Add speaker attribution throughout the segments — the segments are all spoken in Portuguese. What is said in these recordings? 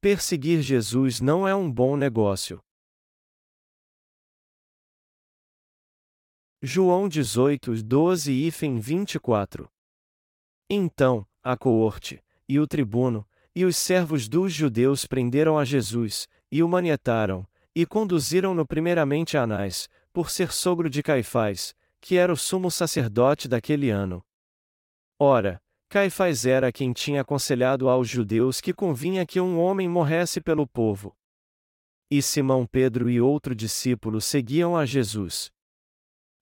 Speaker 1: Perseguir Jesus não é um bom negócio. João 18, 12 e 24 Então, a coorte, e o tribuno, e os servos dos judeus prenderam a Jesus, e o manietaram, e conduziram-no primeiramente a Anás, por ser sogro de Caifás, que era o sumo sacerdote daquele ano. Ora, Caifás era quem tinha aconselhado aos judeus que convinha que um homem morresse pelo povo. E Simão Pedro e outro discípulo seguiam a Jesus.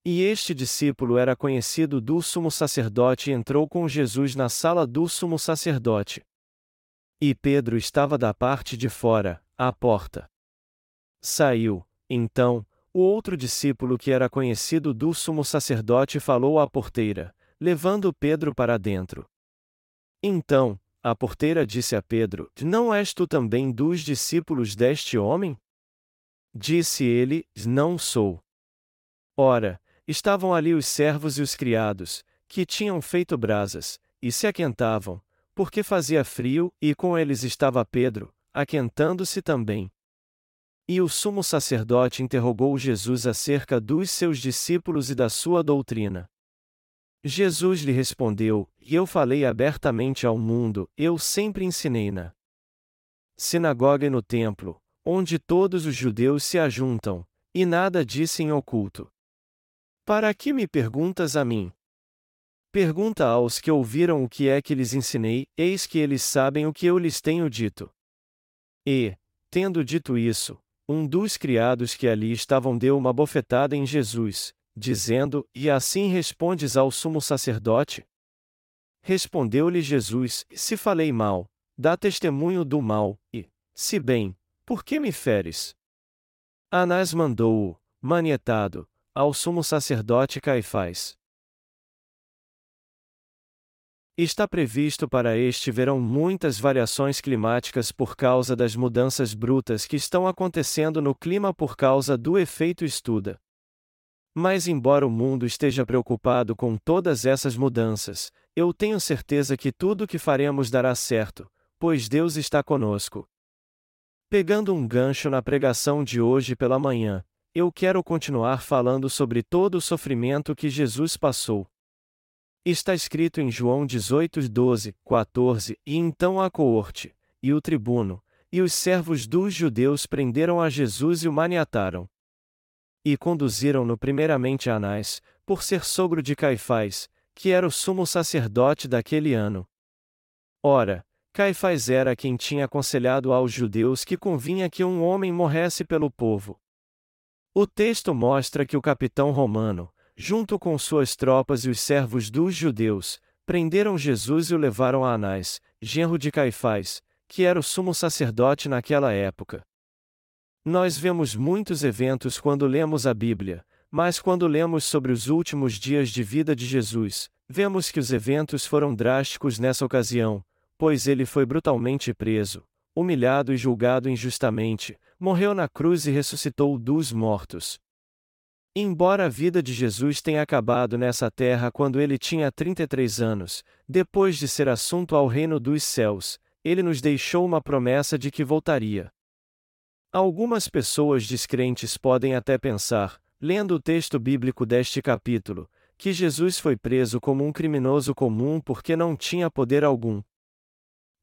Speaker 1: E este discípulo era conhecido do sumo sacerdote e entrou com Jesus na sala do sumo sacerdote. E Pedro estava da parte de fora, à porta. Saiu, então, o outro discípulo que era conhecido do sumo sacerdote falou à porteira, levando Pedro para dentro. Então, a porteira disse a Pedro: Não és tu também dos discípulos deste homem? Disse ele: Não sou. Ora, estavam ali os servos e os criados, que tinham feito brasas, e se aquentavam, porque fazia frio, e com eles estava Pedro, aquentando-se também. E o sumo sacerdote interrogou Jesus acerca dos seus discípulos e da sua doutrina. Jesus lhe respondeu: E eu falei abertamente ao mundo, eu sempre ensinei na sinagoga e no templo, onde todos os judeus se ajuntam, e nada disse em oculto. Para que me perguntas a mim? Pergunta aos que ouviram o que é que lhes ensinei, eis que eles sabem o que eu lhes tenho dito. E, tendo dito isso, um dos criados que ali estavam deu uma bofetada em Jesus, dizendo: E assim respondes ao sumo sacerdote? Respondeu-lhe Jesus: Se falei mal, dá testemunho do mal, e, se bem, por que me feres? Anás mandou-o, manietado, ao sumo sacerdote Caifás. Está previsto para este verão muitas variações climáticas por causa das mudanças brutas que estão acontecendo no clima por causa do efeito estuda. Mas, embora o mundo esteja preocupado com todas essas mudanças, eu tenho certeza que tudo o que faremos dará certo, pois Deus está conosco. Pegando um gancho na pregação de hoje pela manhã, eu quero continuar falando sobre todo o sofrimento que Jesus passou. Está escrito em João 18, 12, 14: E então a coorte, e o tribuno, e os servos dos judeus prenderam a Jesus e o maniataram. E conduziram-no primeiramente a Anás, por ser sogro de Caifás, que era o sumo sacerdote daquele ano. Ora, Caifás era quem tinha aconselhado aos judeus que convinha que um homem morresse pelo povo. O texto mostra que o capitão romano, junto com suas tropas e os servos dos judeus, prenderam Jesus e o levaram a Anás, genro de Caifás, que era o sumo sacerdote naquela época. Nós vemos muitos eventos quando lemos a Bíblia, mas quando lemos sobre os últimos dias de vida de Jesus, vemos que os eventos foram drásticos nessa ocasião, pois ele foi brutalmente preso, humilhado e julgado injustamente, morreu na cruz e ressuscitou dos mortos. Embora a vida de Jesus tenha acabado nessa terra quando ele tinha 33 anos, depois de ser assunto ao reino dos céus, ele nos deixou uma promessa de que voltaria. Algumas pessoas descrentes podem até pensar, lendo o texto bíblico deste capítulo, que Jesus foi preso como um criminoso comum porque não tinha poder algum.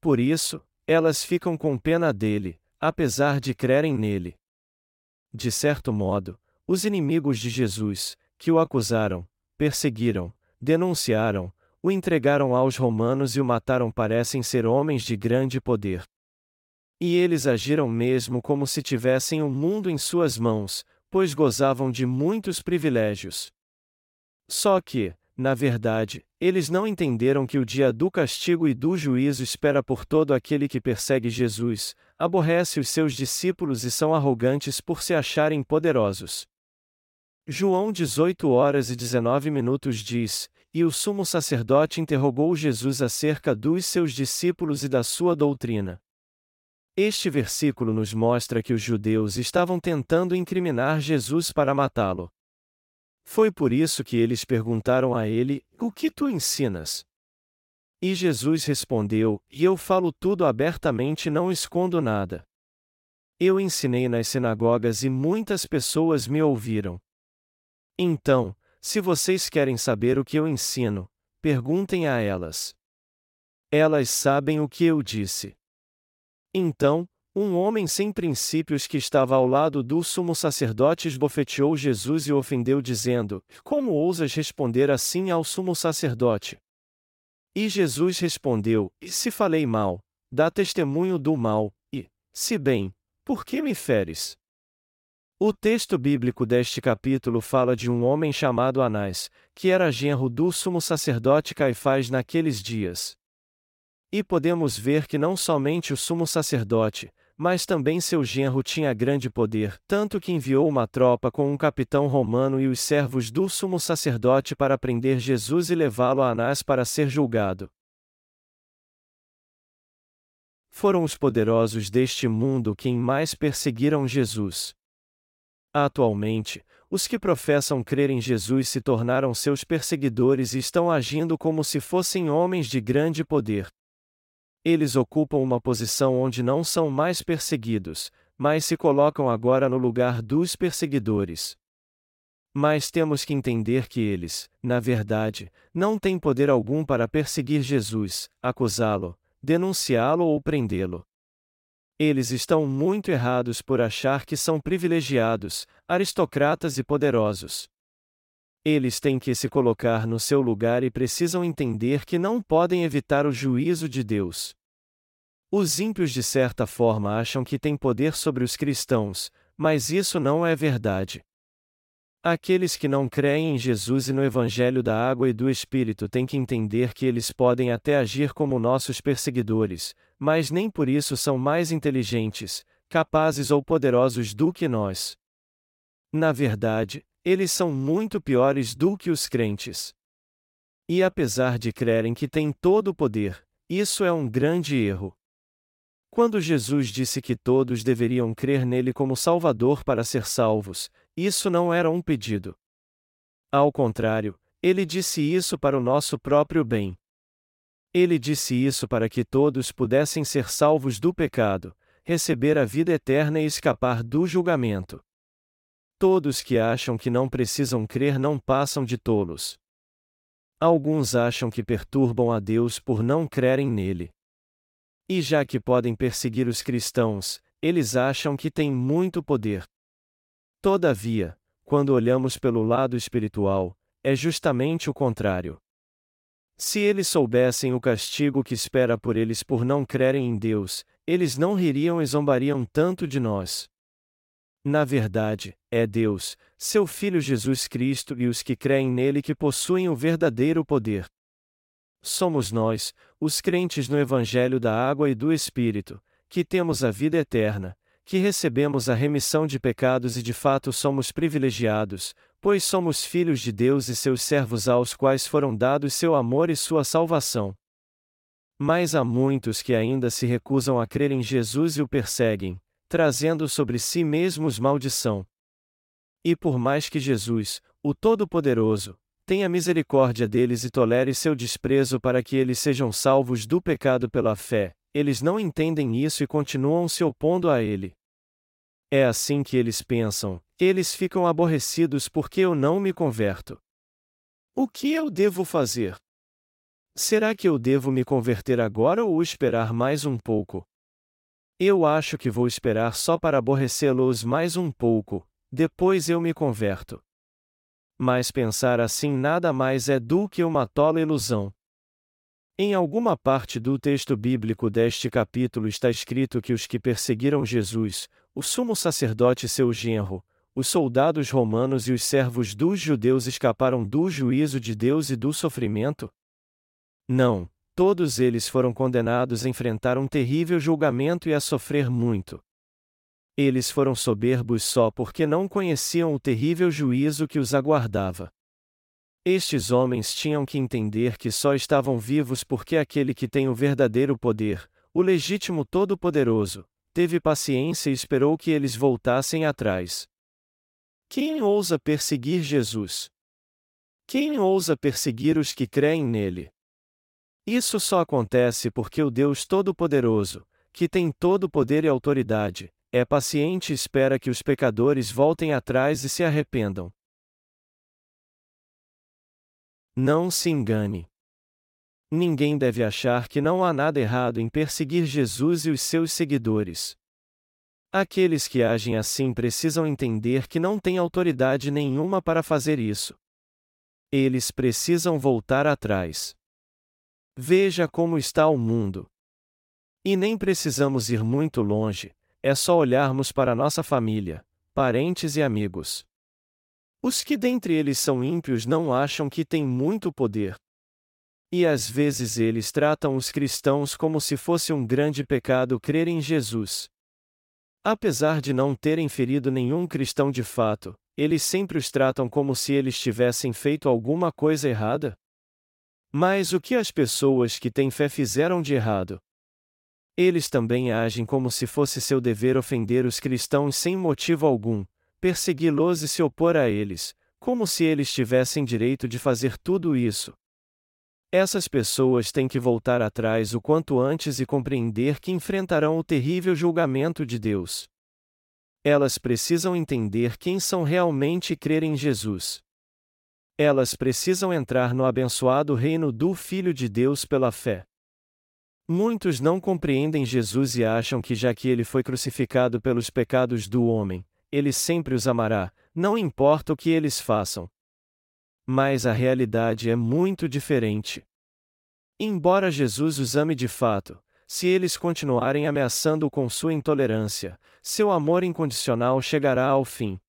Speaker 1: Por isso, elas ficam com pena dele, apesar de crerem nele. De certo modo, os inimigos de Jesus, que o acusaram, perseguiram, denunciaram, o entregaram aos romanos e o mataram parecem ser homens de grande poder. E eles agiram mesmo como se tivessem o mundo em suas mãos, pois gozavam de muitos privilégios. Só que, na verdade, eles não entenderam que o dia do castigo e do juízo espera por todo aquele que persegue Jesus, aborrece os seus discípulos e são arrogantes por se acharem poderosos. João 18 horas e 19 minutos diz: E o sumo sacerdote interrogou Jesus acerca dos seus discípulos e da sua doutrina. Este versículo nos mostra que os judeus estavam tentando incriminar Jesus para matá-lo. Foi por isso que eles perguntaram a ele: O que tu ensinas? E Jesus respondeu: E eu falo tudo abertamente não escondo nada. Eu ensinei nas sinagogas e muitas pessoas me ouviram. Então, se vocês querem saber o que eu ensino, perguntem a elas. Elas sabem o que eu disse. Então, um homem sem princípios que estava ao lado do sumo sacerdote esbofeteou Jesus e o ofendeu, dizendo: Como ousas responder assim ao sumo sacerdote? E Jesus respondeu: E se falei mal, dá testemunho do mal, e, se bem, por que me feres? O texto bíblico deste capítulo fala de um homem chamado Anás, que era genro do sumo sacerdote Caifás naqueles dias. E podemos ver que não somente o sumo sacerdote, mas também seu genro tinha grande poder, tanto que enviou uma tropa com um capitão romano e os servos do sumo sacerdote para prender Jesus e levá-lo a Anás para ser julgado. Foram os poderosos deste mundo quem mais perseguiram Jesus. Atualmente, os que professam crer em Jesus se tornaram seus perseguidores e estão agindo como se fossem homens de grande poder, eles ocupam uma posição onde não são mais perseguidos, mas se colocam agora no lugar dos perseguidores. Mas temos que entender que eles, na verdade, não têm poder algum para perseguir Jesus, acusá-lo, denunciá-lo ou prendê-lo. Eles estão muito errados por achar que são privilegiados, aristocratas e poderosos. Eles têm que se colocar no seu lugar e precisam entender que não podem evitar o juízo de Deus. Os ímpios de certa forma acham que têm poder sobre os cristãos, mas isso não é verdade. Aqueles que não creem em Jesus e no Evangelho da Água e do Espírito têm que entender que eles podem até agir como nossos perseguidores, mas nem por isso são mais inteligentes, capazes ou poderosos do que nós. Na verdade, eles são muito piores do que os crentes. E apesar de crerem que têm todo o poder, isso é um grande erro. Quando Jesus disse que todos deveriam crer nele como Salvador para ser salvos, isso não era um pedido. Ao contrário, ele disse isso para o nosso próprio bem. Ele disse isso para que todos pudessem ser salvos do pecado, receber a vida eterna e escapar do julgamento. Todos que acham que não precisam crer não passam de tolos. Alguns acham que perturbam a Deus por não crerem nele. E já que podem perseguir os cristãos, eles acham que têm muito poder. Todavia, quando olhamos pelo lado espiritual, é justamente o contrário. Se eles soubessem o castigo que espera por eles por não crerem em Deus, eles não ririam e zombariam tanto de nós. Na verdade, é Deus, seu Filho Jesus Cristo e os que creem nele que possuem o verdadeiro poder. Somos nós, os crentes no Evangelho da Água e do Espírito, que temos a vida eterna, que recebemos a remissão de pecados e de fato somos privilegiados, pois somos filhos de Deus e seus servos aos quais foram dados seu amor e sua salvação. Mas há muitos que ainda se recusam a crer em Jesus e o perseguem, trazendo sobre si mesmos maldição. E por mais que Jesus, o Todo-Poderoso, tenha misericórdia deles e tolere seu desprezo para que eles sejam salvos do pecado pela fé, eles não entendem isso e continuam se opondo a ele. É assim que eles pensam, eles ficam aborrecidos porque eu não me converto. O que eu devo fazer? Será que eu devo me converter agora ou esperar mais um pouco? Eu acho que vou esperar só para aborrecê-los mais um pouco, depois eu me converto. Mas pensar assim nada mais é do que uma tola ilusão. Em alguma parte do texto bíblico deste capítulo está escrito que os que perseguiram Jesus, o sumo sacerdote e seu genro, os soldados romanos e os servos dos judeus escaparam do juízo de Deus e do sofrimento? Não, Todos eles foram condenados a enfrentar um terrível julgamento e a sofrer muito. Eles foram soberbos só porque não conheciam o terrível juízo que os aguardava. Estes homens tinham que entender que só estavam vivos porque aquele que tem o verdadeiro poder, o legítimo Todo-Poderoso, teve paciência e esperou que eles voltassem atrás. Quem ousa perseguir Jesus? Quem ousa perseguir os que creem nele? Isso só acontece porque o Deus Todo-Poderoso, que tem todo poder e autoridade, é paciente e espera que os pecadores voltem atrás e se arrependam. Não se engane. Ninguém deve achar que não há nada errado em perseguir Jesus e os seus seguidores. Aqueles que agem assim precisam entender que não têm autoridade nenhuma para fazer isso. Eles precisam voltar atrás. Veja como está o mundo. E nem precisamos ir muito longe, é só olharmos para nossa família, parentes e amigos. Os que dentre eles são ímpios não acham que têm muito poder. E às vezes eles tratam os cristãos como se fosse um grande pecado crer em Jesus. Apesar de não terem ferido nenhum cristão de fato, eles sempre os tratam como se eles tivessem feito alguma coisa errada. Mas o que as pessoas que têm fé fizeram de errado? Eles também agem como se fosse seu dever ofender os cristãos sem motivo algum, persegui-los e se opor a eles, como se eles tivessem direito de fazer tudo isso. Essas pessoas têm que voltar atrás o quanto antes e compreender que enfrentarão o terrível julgamento de Deus. Elas precisam entender quem são realmente e crer em Jesus. Elas precisam entrar no abençoado reino do Filho de Deus pela fé. Muitos não compreendem Jesus e acham que, já que ele foi crucificado pelos pecados do homem, ele sempre os amará, não importa o que eles façam. Mas a realidade é muito diferente. Embora Jesus os ame de fato, se eles continuarem ameaçando-o com sua intolerância, seu amor incondicional chegará ao fim.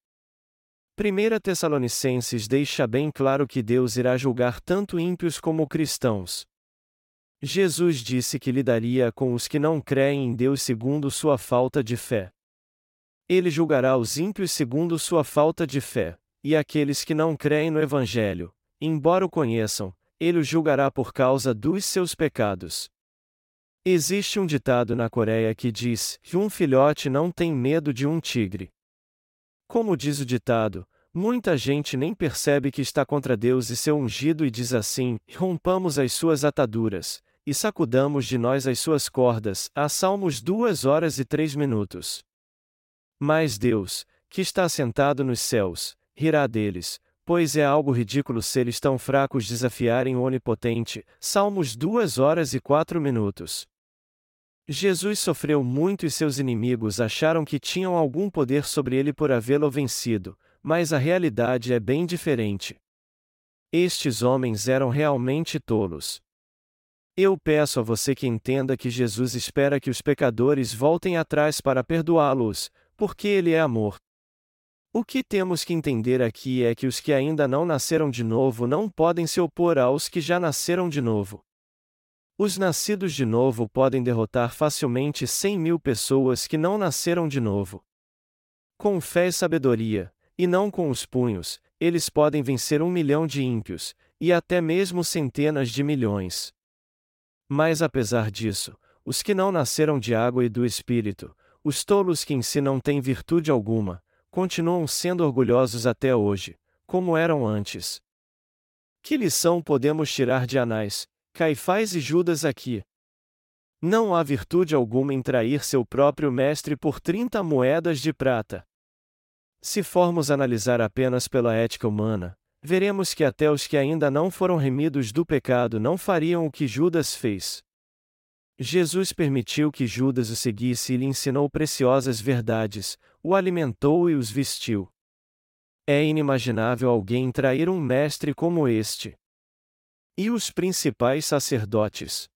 Speaker 1: 1 Tessalonicenses deixa bem claro que Deus irá julgar tanto ímpios como cristãos. Jesus disse que lidaria com os que não creem em Deus segundo sua falta de fé. Ele julgará os ímpios segundo sua falta de fé. E aqueles que não creem no Evangelho, embora o conheçam, ele os julgará por causa dos seus pecados. Existe um ditado na Coreia que diz que um filhote não tem medo de um tigre. Como diz o ditado, muita gente nem percebe que está contra Deus e seu ungido e diz assim: rompamos as suas ataduras, e sacudamos de nós as suas cordas. A Salmos 2 horas e 3 minutos. Mas Deus, que está sentado nos céus, rirá deles, pois é algo ridículo se eles tão fracos desafiarem o Onipotente. Salmos 2 horas e 4 minutos. Jesus sofreu muito e seus inimigos acharam que tinham algum poder sobre ele por havê-lo vencido, mas a realidade é bem diferente. Estes homens eram realmente tolos. Eu peço a você que entenda que Jesus espera que os pecadores voltem atrás para perdoá-los, porque ele é amor. O que temos que entender aqui é que os que ainda não nasceram de novo não podem se opor aos que já nasceram de novo. Os nascidos de novo podem derrotar facilmente cem mil pessoas que não nasceram de novo. Com fé e sabedoria, e não com os punhos, eles podem vencer um milhão de ímpios, e até mesmo centenas de milhões. Mas apesar disso, os que não nasceram de água e do Espírito, os tolos que em si não têm virtude alguma, continuam sendo orgulhosos até hoje, como eram antes. Que lição podemos tirar de Anás, Caifás e Judas aqui? Não há virtude alguma em trair seu próprio mestre por 30 moedas de prata. Se formos analisar apenas pela ética humana, veremos que até os que ainda não foram remidos do pecado não fariam o que Judas fez. Jesus permitiu que Judas o seguisse e lhe ensinou preciosas verdades, o alimentou e os vestiu. É inimaginável alguém trair um mestre como este. E os principais sacerdotes?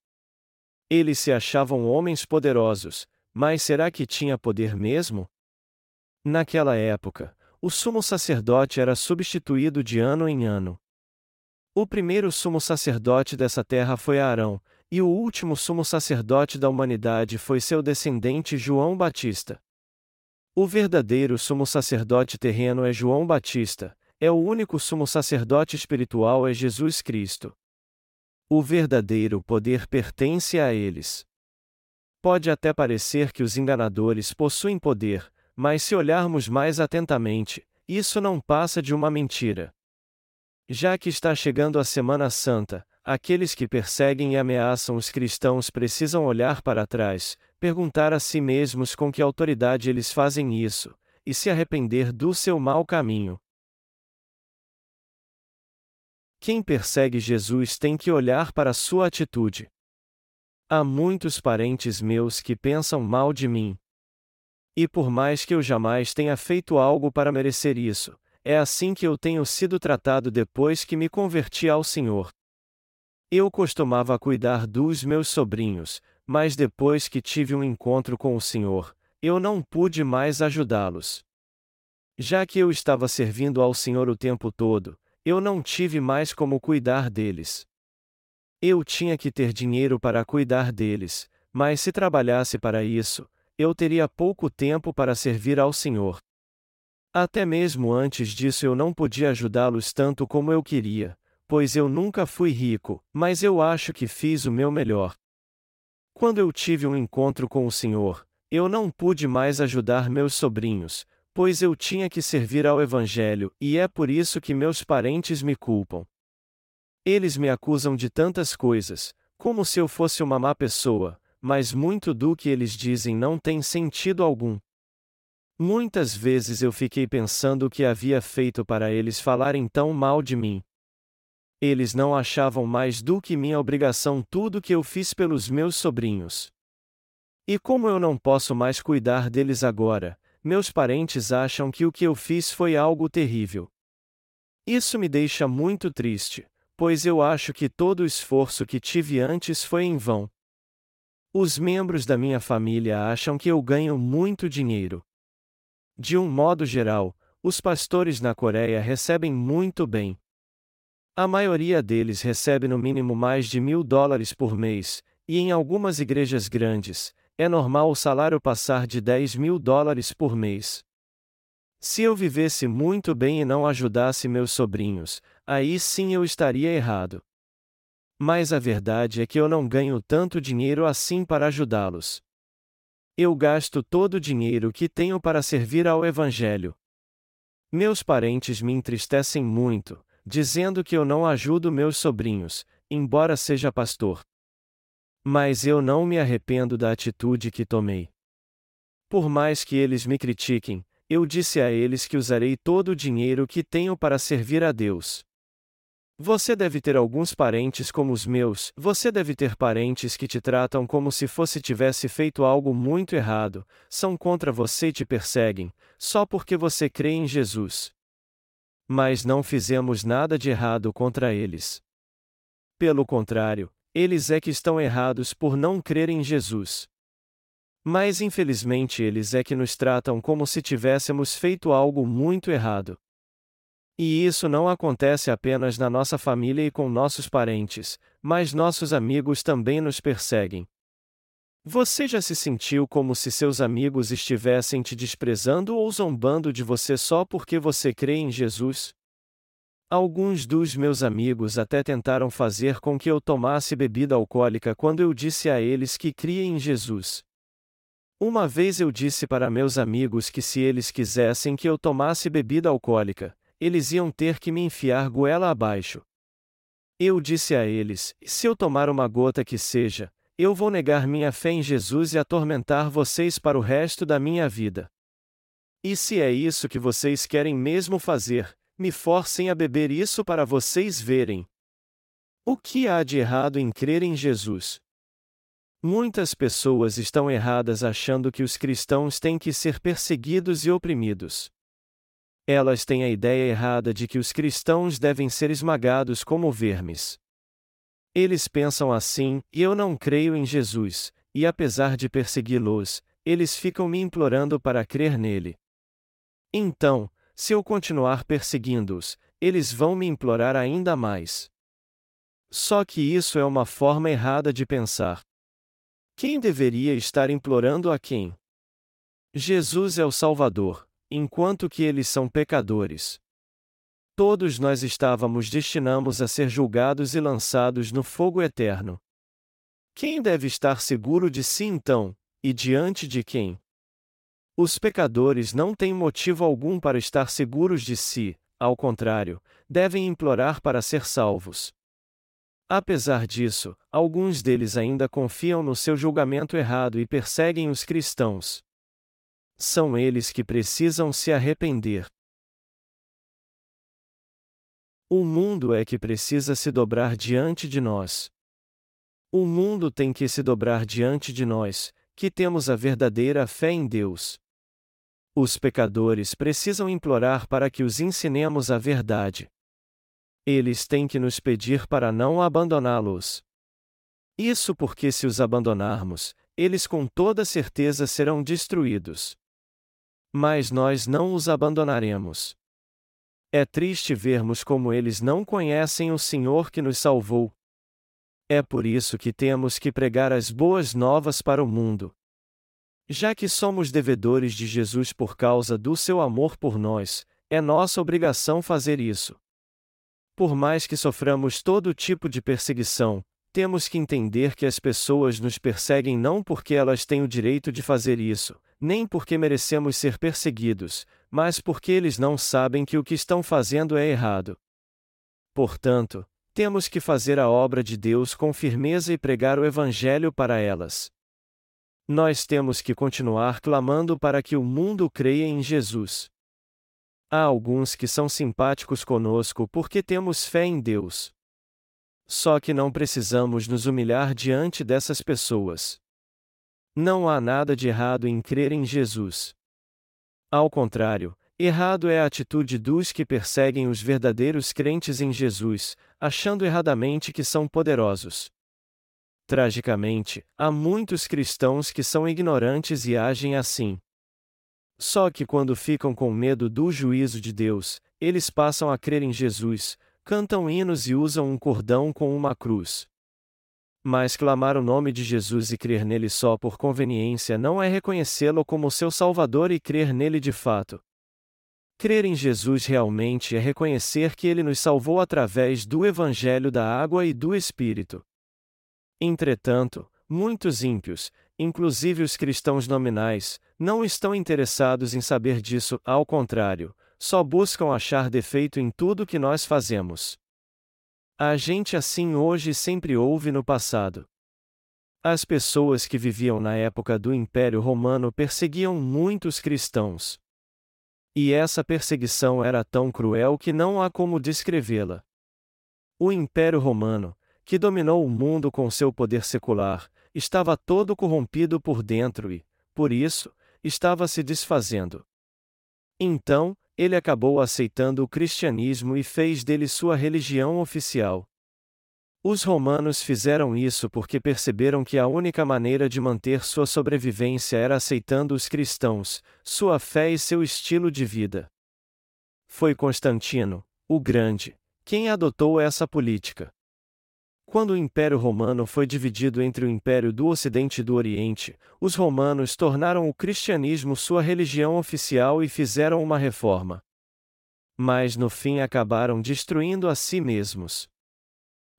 Speaker 1: Eles se achavam homens poderosos, mas será que tinha poder mesmo? Naquela época, o sumo sacerdote era substituído de ano em ano. O primeiro sumo sacerdote dessa terra foi Arão, e o último sumo sacerdote da humanidade foi seu descendente João Batista. O verdadeiro sumo sacerdote terreno é João Batista, é o único sumo sacerdote espiritual é Jesus Cristo. O verdadeiro poder pertence a eles. Pode até parecer que os enganadores possuem poder, mas se olharmos mais atentamente, isso não passa de uma mentira. Já que está chegando a Semana Santa, aqueles que perseguem e ameaçam os cristãos precisam olhar para trás, perguntar a si mesmos com que autoridade eles fazem isso, e se arrepender do seu mau caminho. Quem persegue Jesus tem que olhar para sua atitude. Há muitos parentes meus que pensam mal de mim. E por mais que eu jamais tenha feito algo para merecer isso, é assim que eu tenho sido tratado depois que me converti ao Senhor. Eu costumava cuidar dos meus sobrinhos, mas depois que tive um encontro com o Senhor, eu não pude mais ajudá-los. Já que eu estava servindo ao Senhor o tempo todo, eu não tive mais como cuidar deles. Eu tinha que ter dinheiro para cuidar deles, mas se trabalhasse para isso, eu teria pouco tempo para servir ao Senhor. Até mesmo antes disso eu não podia ajudá-los tanto como eu queria, pois eu nunca fui rico, mas eu acho que fiz o meu melhor. Quando eu tive um encontro com o Senhor, eu não pude mais ajudar meus sobrinhos, pois eu tinha que servir ao Evangelho, e é por isso que meus parentes me culpam. Eles me acusam de tantas coisas, como se eu fosse uma má pessoa, mas muito do que eles dizem não tem sentido algum. Muitas vezes eu fiquei pensando o que havia feito para eles falarem tão mal de mim. Eles não achavam mais do que minha obrigação tudo que eu fiz pelos meus sobrinhos. E como eu não posso mais cuidar deles agora, meus parentes acham que o que eu fiz foi algo terrível. Isso me deixa muito triste, pois eu acho que todo o esforço que tive antes foi em vão. Os membros da minha família acham que eu ganho muito dinheiro. De um modo geral, os pastores na Coreia recebem muito bem. A maioria deles recebe no mínimo mais de mil dólares por mês, e em algumas igrejas grandes, é normal o salário passar de 10 mil dólares por mês. Se eu vivesse muito bem e não ajudasse meus sobrinhos, aí sim eu estaria errado. Mas a verdade é que eu não ganho tanto dinheiro assim para ajudá-los. Eu gasto todo o dinheiro que tenho para servir ao Evangelho. Meus parentes me entristecem muito, dizendo que eu não ajudo meus sobrinhos, embora seja pastor. Mas eu não me arrependo da atitude que tomei. Por mais que eles me critiquem, eu disse a eles que usarei todo o dinheiro que tenho para servir a Deus. Você deve ter alguns parentes como os meus, você deve ter parentes que te tratam como se fosse tivesse feito algo muito errado, são contra você e te perseguem, só porque você crê em Jesus. Mas não fizemos nada de errado contra eles. Pelo contrário, eles é que estão errados por não crer em Jesus. Mas infelizmente eles é que nos tratam como se tivéssemos feito algo muito errado. E isso não acontece apenas na nossa família e com nossos parentes, mas nossos amigos também nos perseguem. Você já se sentiu como se seus amigos estivessem te desprezando ou zombando de você só porque você crê em Jesus? Alguns dos meus amigos até tentaram fazer com que eu tomasse bebida alcoólica quando eu disse a eles que cria em Jesus. Uma vez eu disse para meus amigos que se eles quisessem que eu tomasse bebida alcoólica, eles iam ter que me enfiar goela abaixo. Eu disse a eles: se eu tomar uma gota que seja, eu vou negar minha fé em Jesus e atormentar vocês para o resto da minha vida. E se é isso que vocês querem mesmo fazer, me forcem a beber isso para vocês verem. O que há de errado em crer em Jesus? Muitas pessoas estão erradas achando que os cristãos têm que ser perseguidos e oprimidos. Elas têm a ideia errada de que os cristãos devem ser esmagados como vermes. Eles pensam assim, e eu não creio em Jesus, e apesar de persegui-los, eles ficam me implorando para crer nele. Então, se eu continuar perseguindo-os, eles vão me implorar ainda mais. Só que isso é uma forma errada de pensar. Quem deveria estar implorando a quem? Jesus é o Salvador, enquanto que eles são pecadores. Todos nós estávamos destinados a ser julgados e lançados no fogo eterno. Quem deve estar seguro de si então, e diante de quem? Os pecadores não têm motivo algum para estar seguros de si, ao contrário, devem implorar para ser salvos. Apesar disso, alguns deles ainda confiam no seu julgamento errado e perseguem os cristãos. São eles que precisam se arrepender. O mundo é que precisa se dobrar diante de nós. O mundo tem que se dobrar diante de nós, que temos a verdadeira fé em Deus. Os pecadores precisam implorar para que os ensinemos a verdade. Eles têm que nos pedir para não abandoná-los. Isso porque, se os abandonarmos, eles com toda certeza serão destruídos. Mas nós não os abandonaremos. É triste vermos como eles não conhecem o Senhor que nos salvou. É por isso que temos que pregar as boas novas para o mundo. Já que somos devedores de Jesus por causa do seu amor por nós, é nossa obrigação fazer isso. Por mais que soframos todo tipo de perseguição, temos que entender que as pessoas nos perseguem não porque elas têm o direito de fazer isso, nem porque merecemos ser perseguidos, mas porque eles não sabem que o que estão fazendo é errado. Portanto, temos que fazer a obra de Deus com firmeza e pregar o Evangelho para elas. Nós temos que continuar clamando para que o mundo creia em Jesus. Há alguns que são simpáticos conosco porque temos fé em Deus. Só que não precisamos nos humilhar diante dessas pessoas. Não há nada de errado em crer em Jesus. Ao contrário, errado é a atitude dos que perseguem os verdadeiros crentes em Jesus, achando erradamente que são poderosos. Tragicamente, há muitos cristãos que são ignorantes e agem assim. Só que quando ficam com medo do juízo de Deus, eles passam a crer em Jesus, cantam hinos e usam um cordão com uma cruz. Mas clamar o nome de Jesus e crer nele só por conveniência não é reconhecê-lo como seu Salvador e crer nele de fato. Crer em Jesus realmente é reconhecer que ele nos salvou através do Evangelho da Água e do Espírito. Entretanto, muitos ímpios, inclusive os cristãos nominais, não estão interessados em saber disso, ao contrário, só buscam achar defeito em tudo que nós fazemos. A gente assim hoje sempre houve no passado. As pessoas que viviam na época do Império Romano perseguiam muitos cristãos. E essa perseguição era tão cruel que não há como descrevê-la. O Império Romano, que dominou o mundo com seu poder secular, estava todo corrompido por dentro e, por isso, estava se desfazendo. Então, ele acabou aceitando o cristianismo e fez dele sua religião oficial. Os romanos fizeram isso porque perceberam que a única maneira de manter sua sobrevivência era aceitando os cristãos, sua fé e seu estilo de vida. Foi Constantino, o Grande, quem adotou essa política. Quando o Império Romano foi dividido entre o Império do Ocidente e do Oriente, os romanos tornaram o cristianismo sua religião oficial e fizeram uma reforma. Mas no fim acabaram destruindo a si mesmos.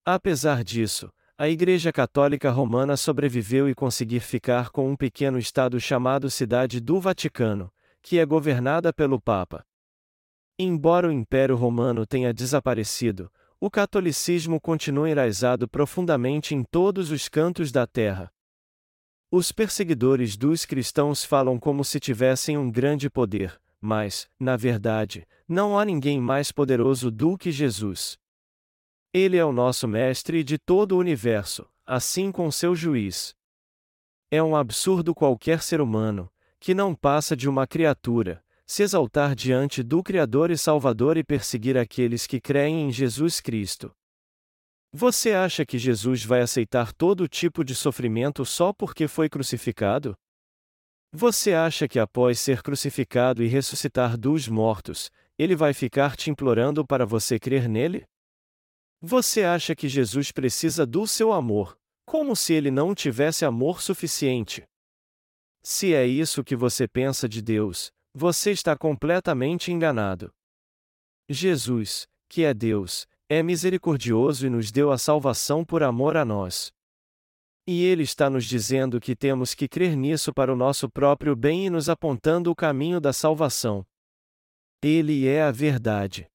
Speaker 1: Apesar disso, a Igreja Católica Romana sobreviveu e conseguiu ficar com um pequeno estado chamado Cidade do Vaticano, que é governada pelo Papa. Embora o Império Romano tenha desaparecido, o catolicismo continua enraizado profundamente em todos os cantos da terra. Os perseguidores dos cristãos falam como se tivessem um grande poder, mas, na verdade, não há ninguém mais poderoso do que Jesus. Ele é o nosso mestre de todo o universo, assim com seu juiz. É um absurdo qualquer ser humano, que não passa de uma criatura, se exaltar diante do Criador e Salvador e perseguir aqueles que creem em Jesus Cristo. Você acha que Jesus vai aceitar todo tipo de sofrimento só porque foi crucificado? Você acha que após ser crucificado e ressuscitar dos mortos, ele vai ficar te implorando para você crer nele? Você acha que Jesus precisa do seu amor, como se ele não tivesse amor suficiente? Se é isso que você pensa de Deus, você está completamente enganado. Jesus, que é Deus, é misericordioso e nos deu a salvação por amor a nós. E Ele está nos dizendo que temos que crer nisso para o nosso próprio bem e nos apontando o caminho da salvação. Ele é a verdade.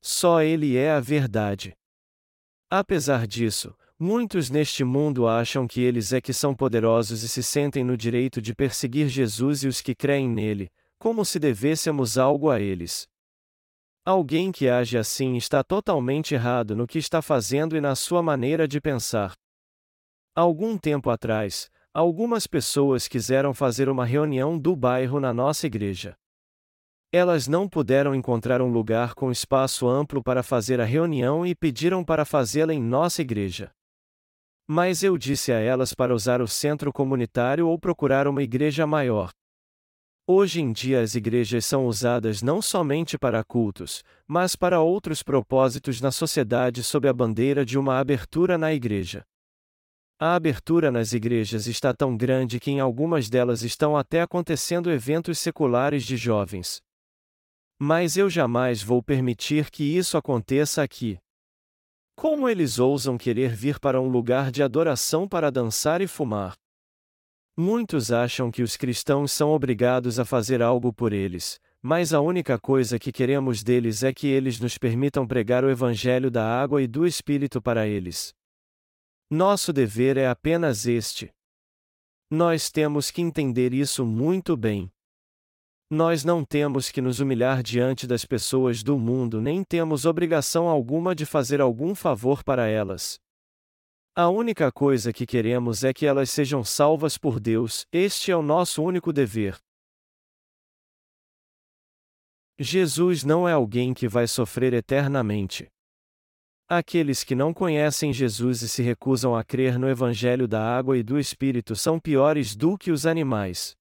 Speaker 1: Só Ele é a verdade. Apesar disso, muitos neste mundo acham que eles é que são poderosos e se sentem no direito de perseguir Jesus e os que creem nele, como se devêssemos algo a eles. Alguém que age assim está totalmente errado no que está fazendo e na sua maneira de pensar. Algum tempo atrás, algumas pessoas quiseram fazer uma reunião do bairro na nossa igreja. Elas não puderam encontrar um lugar com espaço amplo para fazer a reunião e pediram para fazê-la em nossa igreja. Mas eu disse a elas para usar o centro comunitário ou procurar uma igreja maior. Hoje em dia as igrejas são usadas não somente para cultos, mas para outros propósitos na sociedade sob a bandeira de uma abertura na igreja. A abertura nas igrejas está tão grande que em algumas delas estão até acontecendo eventos seculares de jovens. Mas eu jamais vou permitir que isso aconteça aqui. Como eles ousam querer vir para um lugar de adoração para dançar e fumar? Muitos acham que os cristãos são obrigados a fazer algo por eles, mas a única coisa que queremos deles é que eles nos permitam pregar o Evangelho da água e do Espírito para eles. Nosso dever é apenas este. Nós temos que entender isso muito bem. Nós não temos que nos humilhar diante das pessoas do mundo nem temos obrigação alguma de fazer algum favor para elas. A única coisa que queremos é que elas sejam salvas por Deus, este é o nosso único dever. Jesus não é alguém que vai sofrer eternamente. Aqueles que não conhecem Jesus e se recusam a crer no Evangelho da água e do Espírito são piores do que os animais.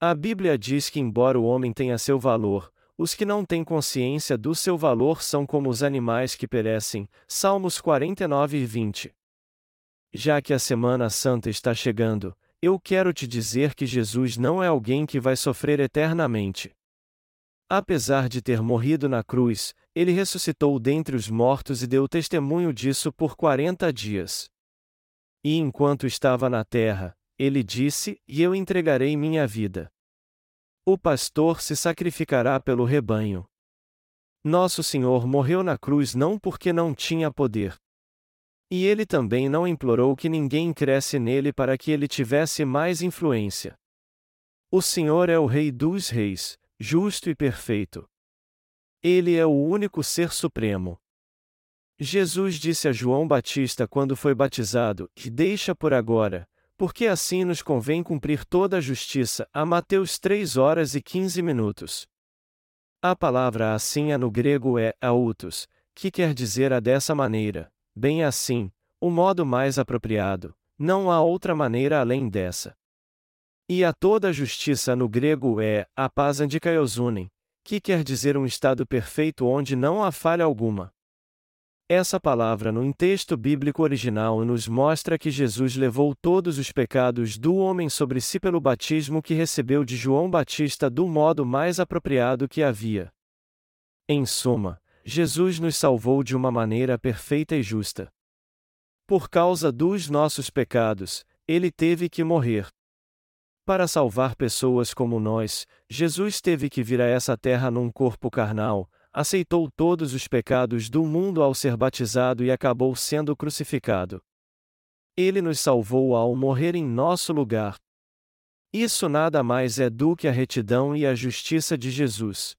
Speaker 1: A Bíblia diz que, embora o homem tenha seu valor, os que não têm consciência do seu valor são como os animais que perecem. Salmos 49 e 20. Já que a Semana Santa está chegando, eu quero te dizer que Jesus não é alguém que vai sofrer eternamente. Apesar de ter morrido na cruz, ele ressuscitou dentre os mortos e deu testemunho disso por quarenta dias. E enquanto estava na terra, ele disse: E eu entregarei minha vida. O pastor se sacrificará pelo rebanho. Nosso Senhor morreu na cruz não porque não tinha poder. E ele também não implorou que ninguém cresce nele para que ele tivesse mais influência. O Senhor é o Rei dos Reis, justo e perfeito. Ele é o único Ser Supremo. Jesus disse a João Batista quando foi batizado: deixa por agora, porque assim nos convém cumprir toda a justiça. A Mateus 3 horas e 15 minutos. A palavra assim no grego é autos, que quer dizer a dessa maneira, bem assim, o modo mais apropriado, não há outra maneira além dessa. E a toda justiça no grego é a paz que quer dizer um estado perfeito onde não há falha alguma. Essa palavra no texto bíblico original nos mostra que Jesus levou todos os pecados do homem sobre si pelo batismo que recebeu de João Batista do modo mais apropriado que havia. Em suma, Jesus nos salvou de uma maneira perfeita e justa. Por causa dos nossos pecados, ele teve que morrer. Para salvar pessoas como nós, Jesus teve que vir a essa terra num corpo carnal, aceitou todos os pecados do mundo ao ser batizado e acabou sendo crucificado. Ele nos salvou ao morrer em nosso lugar. Isso nada mais é do que a retidão e a justiça de Jesus.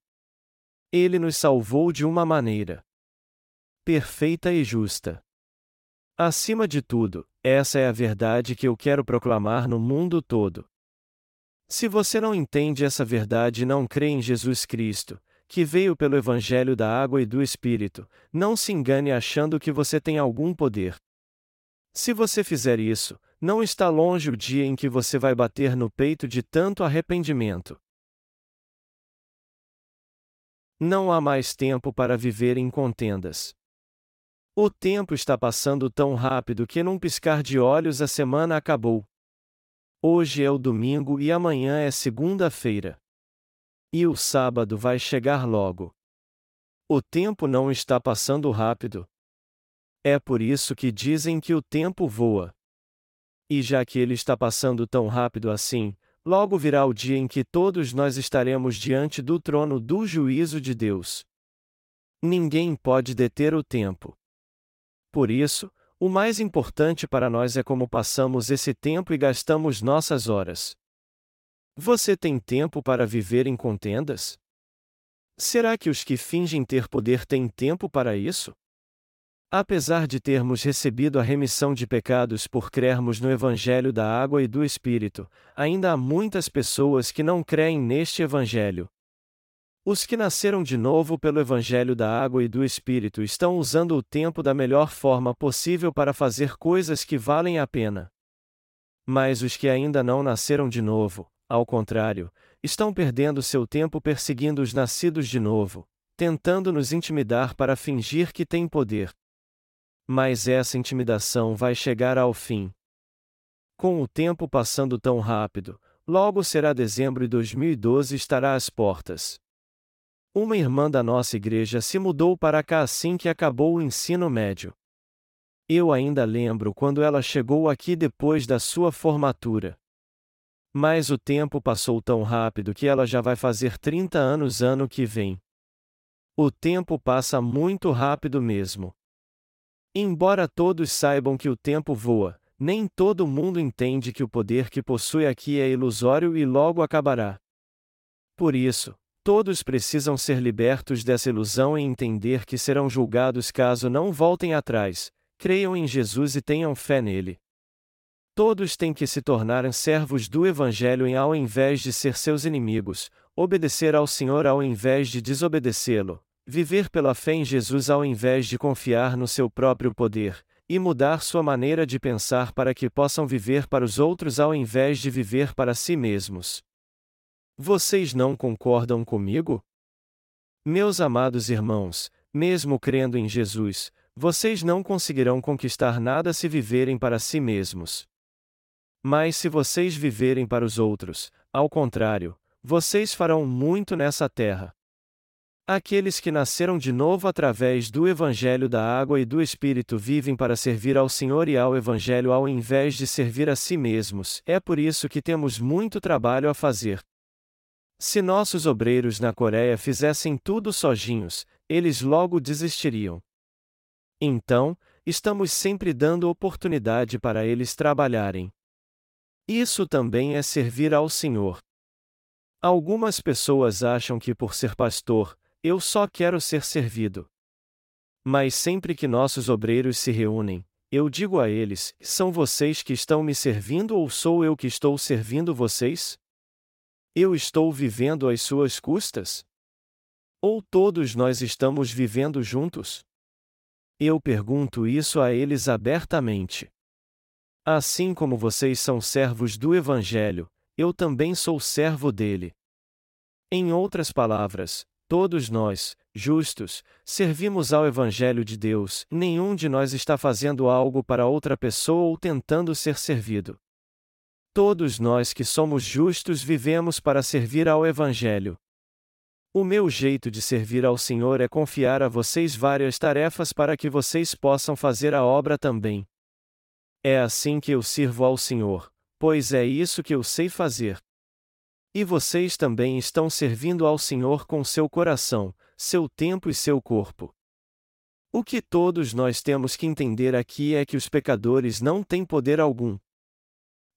Speaker 1: Ele nos salvou de uma maneira perfeita e justa. Acima de tudo, essa é a verdade que eu quero proclamar no mundo todo. Se você não entende essa verdade e não crê em Jesus Cristo, que veio pelo Evangelho da Água e do Espírito, não se engane achando que você tem algum poder. Se você fizer isso, não está longe o dia em que você vai bater no peito de tanto arrependimento. Não há mais tempo para viver em contendas. O tempo está passando tão rápido que num piscar de olhos a semana acabou. Hoje é o domingo e amanhã é segunda-feira. E o sábado vai chegar logo. O tempo não está passando rápido. É por isso que dizem que o tempo voa. E já que ele está passando tão rápido assim, logo virá o dia em que todos nós estaremos diante do trono do juízo de Deus. Ninguém pode deter o tempo. Por isso, o mais importante para nós é como passamos esse tempo e gastamos nossas horas. Você tem tempo para viver em contendas? Será que os que fingem ter poder têm tempo para isso? Apesar de termos recebido a remissão de pecados por crermos no Evangelho da Água e do Espírito, ainda há muitas pessoas que não creem neste Evangelho, os que nasceram de novo pelo Evangelho da Água e do Espírito estão usando o tempo da melhor forma possível para fazer coisas que valem a pena. Mas os que ainda não nasceram de novo, ao contrário, estão perdendo seu tempo perseguindo os nascidos de novo, tentando nos intimidar para fingir que têm poder. Mas essa intimidação vai chegar ao fim. Com o tempo passando tão rápido, logo será dezembro e 2012 estará às portas. Uma irmã da nossa igreja se mudou para cá assim que acabou o ensino médio. Eu ainda lembro quando ela chegou aqui depois da sua formatura. Mas o tempo passou tão rápido que ela já vai fazer 30 anos ano que vem. O tempo passa muito rápido mesmo. Embora todos saibam que o tempo voa, nem todo mundo entende que o poder que possui aqui é ilusório e logo acabará. Por isso, Todos precisam ser libertos dessa ilusão e entender que serão julgados caso não voltem atrás, creiam em Jesus e tenham fé nele. Todos têm que se tornar servos do Evangelho em ao invés de ser seus inimigos, obedecer ao Senhor ao invés de desobedecê-lo, viver pela fé em Jesus ao invés de confiar no seu próprio poder, e mudar sua maneira de pensar para que possam viver para os outros ao invés de viver para si mesmos. Vocês não concordam comigo? Meus amados irmãos, mesmo crendo em Jesus, vocês não conseguirão conquistar nada se viverem para si mesmos. Mas se vocês viverem para os outros, ao contrário, vocês farão muito nessa terra. Aqueles que nasceram de novo através do Evangelho da Água e do Espírito vivem para servir ao Senhor e ao Evangelho ao invés de servir a si mesmos, é por isso que temos muito trabalho a fazer. Se nossos obreiros na Coreia fizessem tudo sozinhos, eles logo desistiriam. Então, estamos sempre dando oportunidade para eles trabalharem. Isso também é servir ao Senhor. Algumas pessoas acham que por ser pastor, eu só quero ser servido. Mas sempre que nossos obreiros se reúnem, eu digo a eles: são vocês que estão me servindo ou sou eu que estou servindo vocês? Eu estou vivendo às suas custas? Ou todos nós estamos vivendo juntos? Eu pergunto isso a eles abertamente. Assim como vocês são servos do Evangelho, eu também sou servo dele. Em outras palavras, todos nós, justos, servimos ao Evangelho de Deus, nenhum de nós está fazendo algo para outra pessoa ou tentando ser servido. Todos nós que somos justos vivemos para servir ao Evangelho. O meu jeito de servir ao Senhor é confiar a vocês várias tarefas para que vocês possam fazer a obra também. É assim que eu sirvo ao Senhor, pois é isso que eu sei fazer. E vocês também estão servindo ao Senhor com seu coração, seu tempo e seu corpo. O que todos nós temos que entender aqui é que os pecadores não têm poder algum.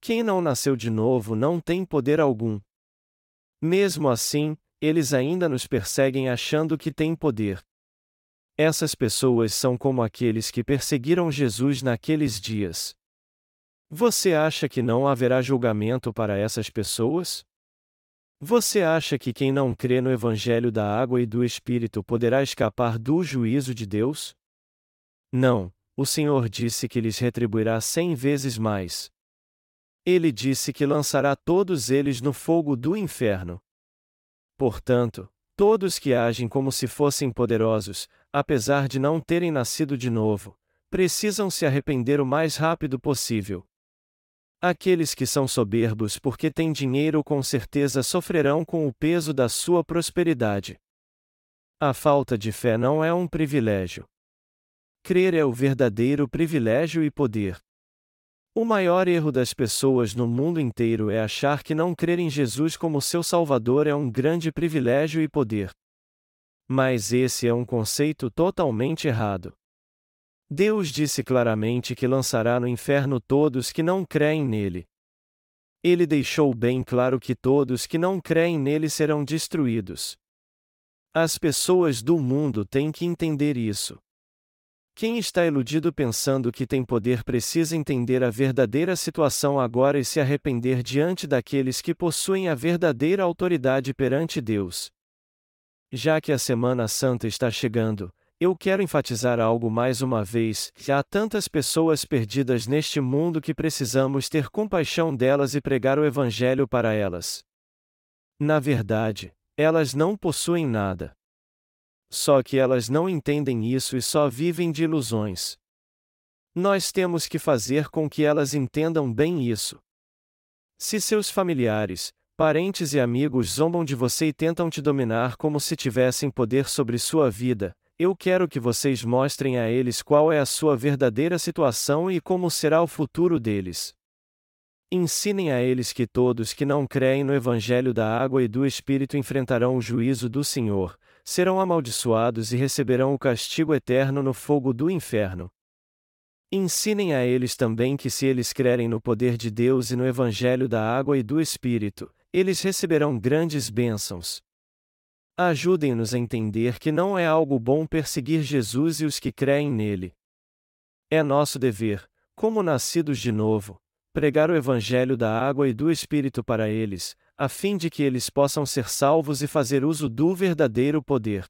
Speaker 1: Quem não nasceu de novo não tem poder algum. Mesmo assim, eles ainda nos perseguem achando que têm poder. Essas pessoas são como aqueles que perseguiram Jesus naqueles dias. Você acha que não haverá julgamento para essas pessoas? Você acha que quem não crê no Evangelho da Água e do Espírito poderá escapar do juízo de Deus? Não, o Senhor disse que lhes retribuirá cem vezes mais. Ele disse que lançará todos eles no fogo do inferno. Portanto, todos que agem como se fossem poderosos, apesar de não terem nascido de novo, precisam se arrepender o mais rápido possível. Aqueles que são soberbos porque têm dinheiro com certeza sofrerão com o peso da sua prosperidade. A falta de fé não é um privilégio. Crer é o verdadeiro privilégio e poder. O maior erro das pessoas no mundo inteiro é achar que não crer em Jesus como seu Salvador é um grande privilégio e poder. Mas esse é um conceito totalmente errado. Deus disse claramente que lançará no inferno todos que não creem nele. Ele deixou bem claro que todos que não creem nele serão destruídos. As pessoas do mundo têm que entender isso. Quem está iludido pensando que tem poder precisa entender a verdadeira situação agora e se arrepender diante daqueles que possuem a verdadeira autoridade perante Deus. Já que a Semana Santa está chegando, eu quero enfatizar algo mais uma vez: há tantas pessoas perdidas neste mundo que precisamos ter compaixão delas e pregar o Evangelho para elas. Na verdade, elas não possuem nada. Só que elas não entendem isso e só vivem de ilusões. Nós temos que fazer com que elas entendam bem isso. Se seus familiares, parentes e amigos zombam de você e tentam te dominar como se tivessem poder sobre sua vida, eu quero que vocês mostrem a eles qual é a sua verdadeira situação e como será o futuro deles. Ensinem a eles que todos que não creem no Evangelho da água e do Espírito enfrentarão o juízo do Senhor, serão amaldiçoados e receberão o castigo eterno no fogo do inferno. Ensinem a eles também que, se eles crerem no poder de Deus e no Evangelho da água e do Espírito, eles receberão grandes bênçãos. Ajudem-nos a entender que não é algo bom perseguir Jesus e os que creem nele. É nosso dever, como nascidos de novo, pregar o Evangelho da água e do Espírito para eles, a fim de que eles possam ser salvos e fazer uso do verdadeiro poder.